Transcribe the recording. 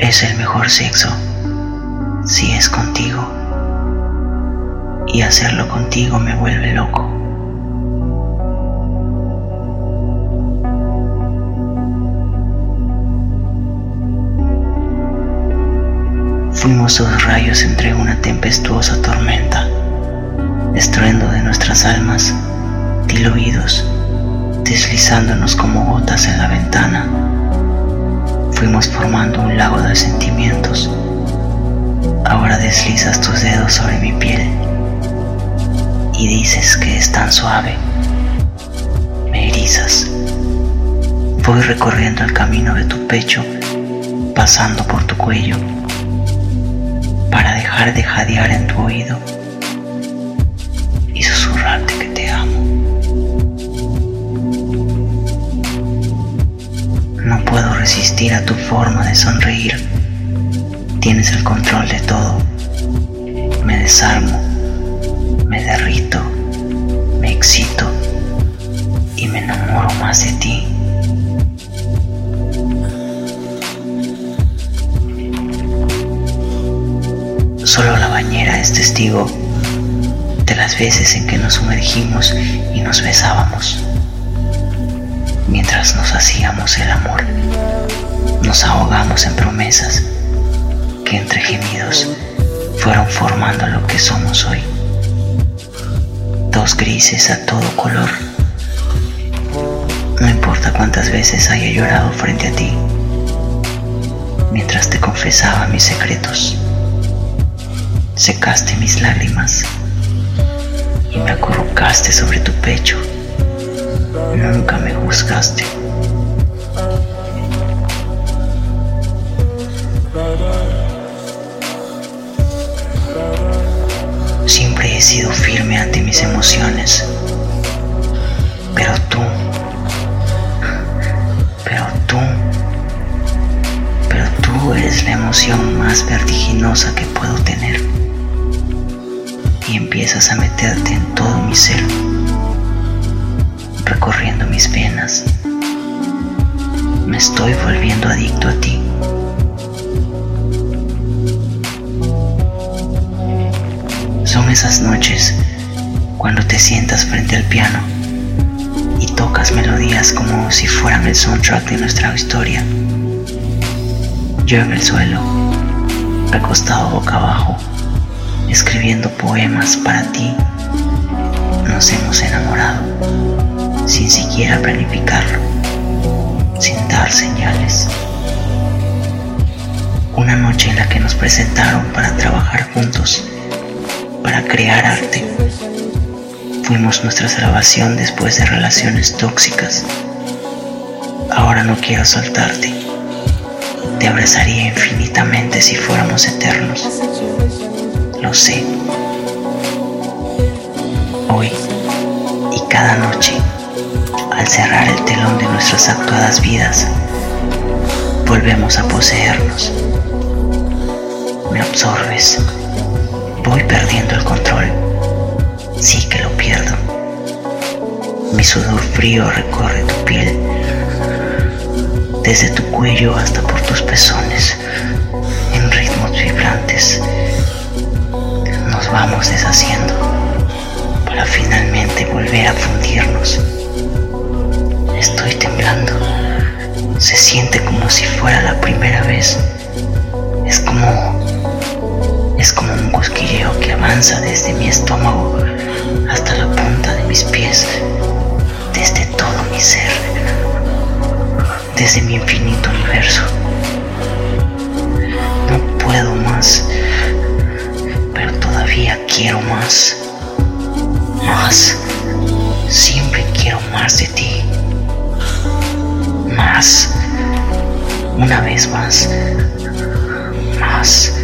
es el mejor sexo si es contigo. Y hacerlo contigo me vuelve loco. Fuimos dos rayos entre una tempestuosa tormenta, estruendo de nuestras almas, diluidos, deslizándonos como gotas en la ventana. Fuimos formando un lago de sentimientos. Ahora deslizas tus dedos sobre mi piel y dices que es tan suave. Me erizas. Voy recorriendo el camino de tu pecho, pasando por tu cuello para dejar de jadear en tu oído A tu forma de sonreír. Tienes el control de todo. Me desarmo, me derrito, me excito y me enamoro más de ti. Solo la bañera es testigo de las veces en que nos sumergimos y nos besábamos. Mientras nos hacíamos el amor, nos ahogamos en promesas que entre gemidos fueron formando lo que somos hoy. Dos grises a todo color. No importa cuántas veces haya llorado frente a ti, mientras te confesaba mis secretos secaste mis lágrimas y me acurrucaste sobre tu pecho. Me juzgaste. Siempre he sido firme ante mis emociones, pero tú, pero tú, pero tú eres la emoción más vertiginosa que puedo tener y empiezas a meterte en todo mi ser, recorriendo mis venas. Me estoy volviendo adicto a ti. Son esas noches cuando te sientas frente al piano y tocas melodías como si fueran el soundtrack de nuestra historia. Yo en el suelo, recostado boca abajo, escribiendo poemas para ti, nos hemos enamorado sin siquiera planificarlo, sin dar señales. Una noche en la que nos presentaron para trabajar juntos, para crear arte. Fuimos nuestra salvación después de relaciones tóxicas. Ahora no quiero soltarte. Te abrazaría infinitamente si fuéramos eternos lo sé. Hoy cerrar el telón de nuestras actuadas vidas, volvemos a poseernos. Me absorbes. Voy perdiendo el control. Sí que lo pierdo. Mi sudor frío recorre tu piel, desde tu cuello hasta por tus pezones, en ritmos vibrantes vamos deshaciendo para finalmente volver a fundirnos. Estoy temblando. Se siente como si fuera la primera vez. Es como es como un cosquilleo que avanza desde mi estómago hasta la punta de mis pies, desde todo mi ser, desde mi infinito universo. No puedo más quiero más. Más. Siempre quiero más de ti. Más. Una vez más. Más.